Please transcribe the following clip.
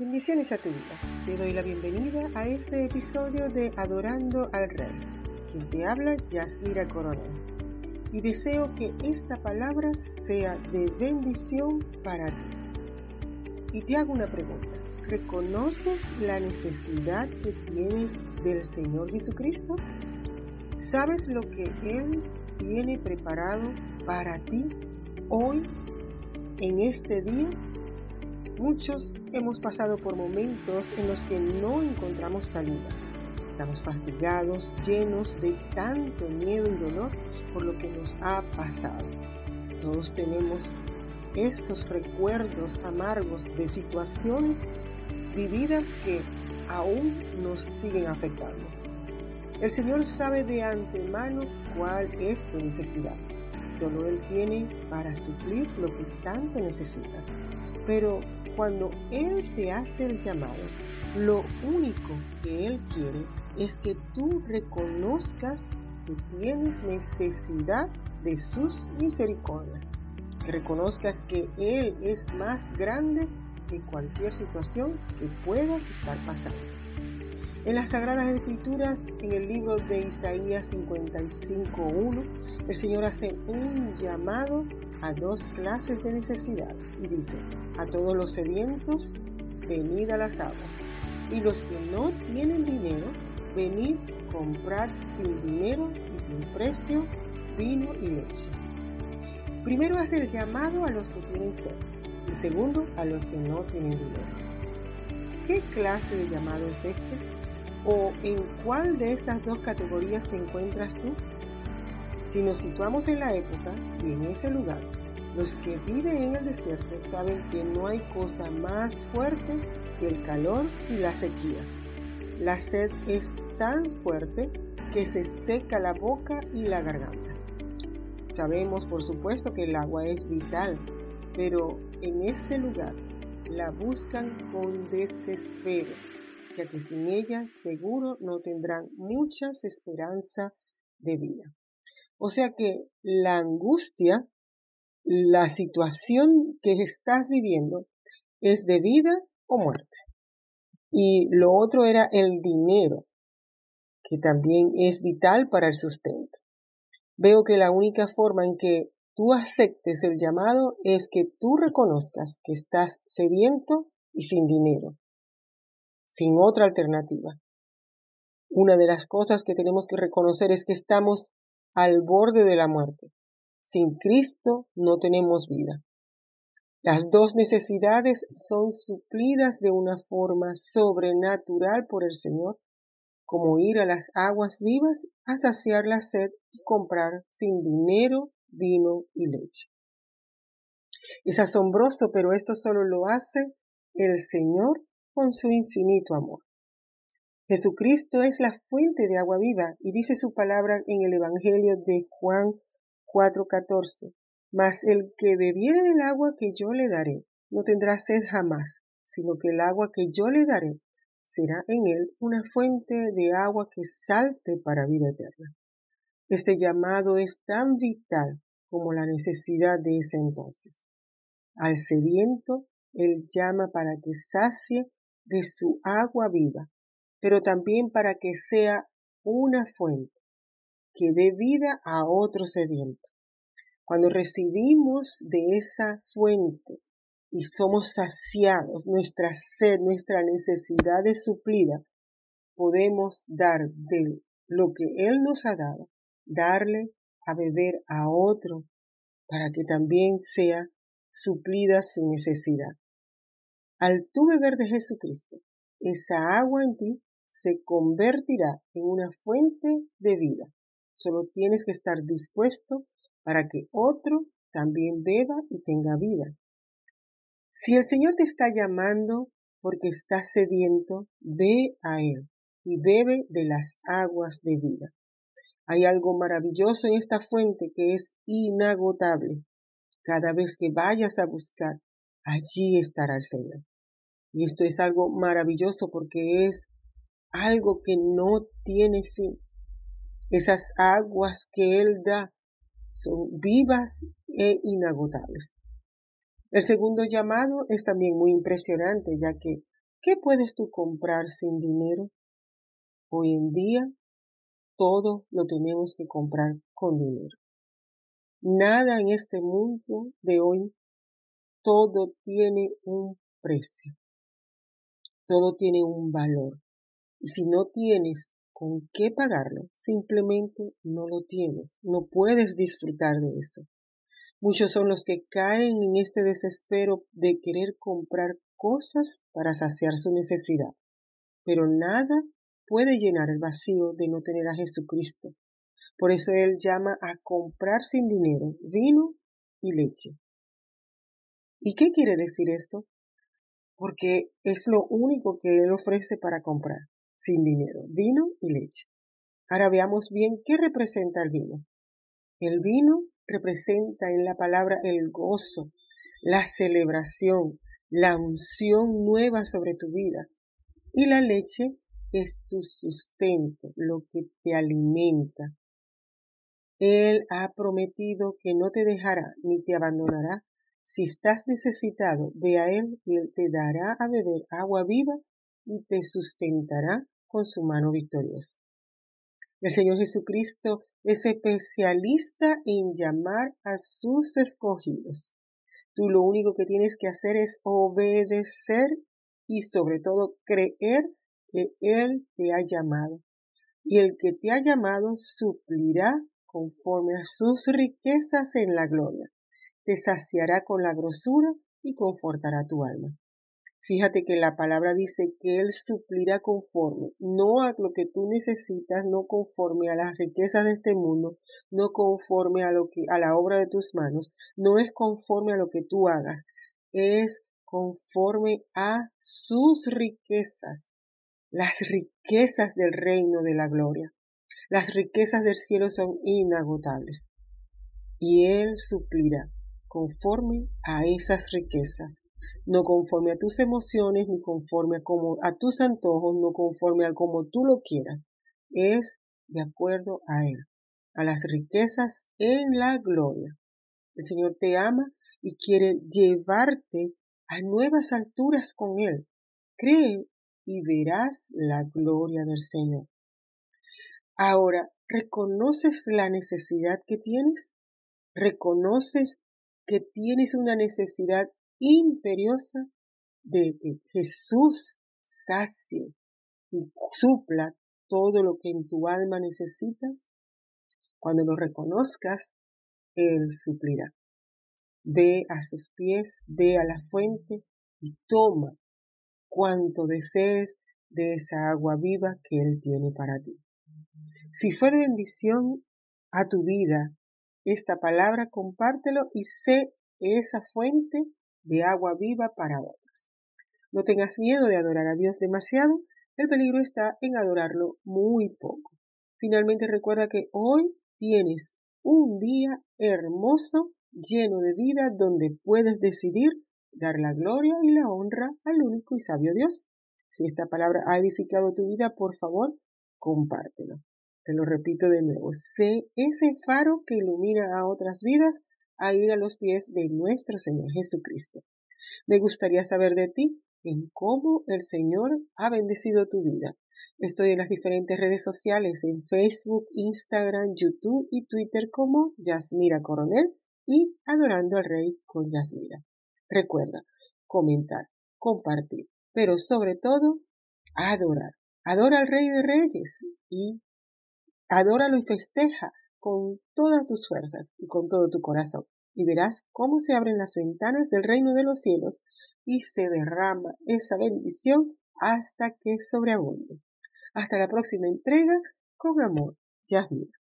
Bendiciones a tu vida. Te doy la bienvenida a este episodio de Adorando al Rey. Quien te habla, Yasmira Coronel. Y deseo que esta palabra sea de bendición para ti. Y te hago una pregunta. ¿Reconoces la necesidad que tienes del Señor Jesucristo? ¿Sabes lo que Él tiene preparado para ti hoy, en este día? Muchos hemos pasado por momentos en los que no encontramos salida. Estamos fastidiados, llenos de tanto miedo y dolor por lo que nos ha pasado. Todos tenemos esos recuerdos amargos de situaciones vividas que aún nos siguen afectando. El Señor sabe de antemano cuál es tu necesidad. Solo Él tiene para suplir lo que tanto necesitas. Pero cuando Él te hace el llamado, lo único que Él quiere es que tú reconozcas que tienes necesidad de sus misericordias, que reconozcas que Él es más grande que cualquier situación que puedas estar pasando. En las Sagradas Escrituras, en el libro de Isaías 55.1, el Señor hace un llamado a dos clases de necesidades y dice, a todos los sedientos, venid a las aguas, y los que no tienen dinero, venid comprar sin dinero y sin precio vino y leche. Primero hace el llamado a los que tienen sed y segundo a los que no tienen dinero. ¿Qué clase de llamado es este? ¿O en cuál de estas dos categorías te encuentras tú? Si nos situamos en la época y en ese lugar, los que viven en el desierto saben que no hay cosa más fuerte que el calor y la sequía. La sed es tan fuerte que se seca la boca y la garganta. Sabemos, por supuesto, que el agua es vital, pero en este lugar la buscan con desespero, ya que sin ella seguro no tendrán muchas esperanza de vida. O sea que la angustia, la situación que estás viviendo es de vida o muerte. Y lo otro era el dinero, que también es vital para el sustento. Veo que la única forma en que tú aceptes el llamado es que tú reconozcas que estás sediento y sin dinero, sin otra alternativa. Una de las cosas que tenemos que reconocer es que estamos al borde de la muerte. Sin Cristo no tenemos vida. Las dos necesidades son suplidas de una forma sobrenatural por el Señor, como ir a las aguas vivas a saciar la sed y comprar sin dinero vino y leche. Es asombroso, pero esto solo lo hace el Señor con su infinito amor. Jesucristo es la fuente de agua viva y dice su palabra en el Evangelio de Juan 4:14. Mas el que bebiere del agua que yo le daré no tendrá sed jamás, sino que el agua que yo le daré será en él una fuente de agua que salte para vida eterna. Este llamado es tan vital como la necesidad de ese entonces. Al sediento, él llama para que sacie de su agua viva pero también para que sea una fuente que dé vida a otro sediento. Cuando recibimos de esa fuente y somos saciados, nuestra sed, nuestra necesidad es suplida, podemos dar de lo que Él nos ha dado, darle a beber a otro para que también sea suplida su necesidad. Al tú beber de Jesucristo, esa agua en ti se convertirá en una fuente de vida. Solo tienes que estar dispuesto para que otro también beba y tenga vida. Si el Señor te está llamando porque estás sediento, ve a Él y bebe de las aguas de vida. Hay algo maravilloso en esta fuente que es inagotable. Cada vez que vayas a buscar, allí estará el Señor. Y esto es algo maravilloso porque es algo que no tiene fin. Esas aguas que Él da son vivas e inagotables. El segundo llamado es también muy impresionante, ya que ¿qué puedes tú comprar sin dinero? Hoy en día todo lo tenemos que comprar con dinero. Nada en este mundo de hoy, todo tiene un precio, todo tiene un valor. Y si no tienes con qué pagarlo, simplemente no lo tienes, no puedes disfrutar de eso. Muchos son los que caen en este desespero de querer comprar cosas para saciar su necesidad, pero nada puede llenar el vacío de no tener a Jesucristo. Por eso Él llama a comprar sin dinero vino y leche. ¿Y qué quiere decir esto? Porque es lo único que Él ofrece para comprar, sin dinero, vino y leche. Ahora veamos bien qué representa el vino. El vino representa en la palabra el gozo, la celebración, la unción nueva sobre tu vida. Y la leche es tu sustento, lo que te alimenta. Él ha prometido que no te dejará ni te abandonará. Si estás necesitado, ve a Él y Él te dará a beber agua viva y te sustentará con su mano victoriosa. El Señor Jesucristo es especialista en llamar a sus escogidos. Tú lo único que tienes que hacer es obedecer y sobre todo creer que Él te ha llamado. Y el que te ha llamado suplirá conforme a sus riquezas en la gloria. Te saciará con la grosura y confortará tu alma. Fíjate que la palabra dice que Él suplirá conforme, no a lo que tú necesitas, no conforme a las riquezas de este mundo, no conforme a lo que, a la obra de tus manos, no es conforme a lo que tú hagas, es conforme a sus riquezas las riquezas del reino de la gloria. Las riquezas del cielo son inagotables. Y Él suplirá conforme a esas riquezas, no conforme a tus emociones, ni conforme a, como, a tus antojos, no conforme a como tú lo quieras. Es de acuerdo a Él, a las riquezas en la gloria. El Señor te ama y quiere llevarte a nuevas alturas con Él. Cree y verás la gloria del Señor. Ahora, ¿reconoces la necesidad que tienes? ¿Reconoces que tienes una necesidad imperiosa de que Jesús sacie y supla todo lo que en tu alma necesitas? Cuando lo reconozcas, Él suplirá. Ve a sus pies, ve a la fuente y toma cuanto desees de esa agua viva que Él tiene para ti. Si fue de bendición a tu vida esta palabra, compártelo y sé esa fuente de agua viva para otros. No tengas miedo de adorar a Dios demasiado, el peligro está en adorarlo muy poco. Finalmente recuerda que hoy tienes un día hermoso, lleno de vida, donde puedes decidir dar la gloria y la honra al único y sabio Dios. Si esta palabra ha edificado tu vida, por favor, compártelo. Te lo repito de nuevo, sé ese faro que ilumina a otras vidas a ir a los pies de nuestro Señor Jesucristo. Me gustaría saber de ti en cómo el Señor ha bendecido tu vida. Estoy en las diferentes redes sociales, en Facebook, Instagram, YouTube y Twitter como Yasmira Coronel y Adorando al Rey con Yasmira. Recuerda, comentar, compartir, pero sobre todo, adorar. Adora al Rey de Reyes y adóralo y festeja con todas tus fuerzas y con todo tu corazón. Y verás cómo se abren las ventanas del reino de los cielos y se derrama esa bendición hasta que sobreabunde. Hasta la próxima entrega, con amor, Yasmina.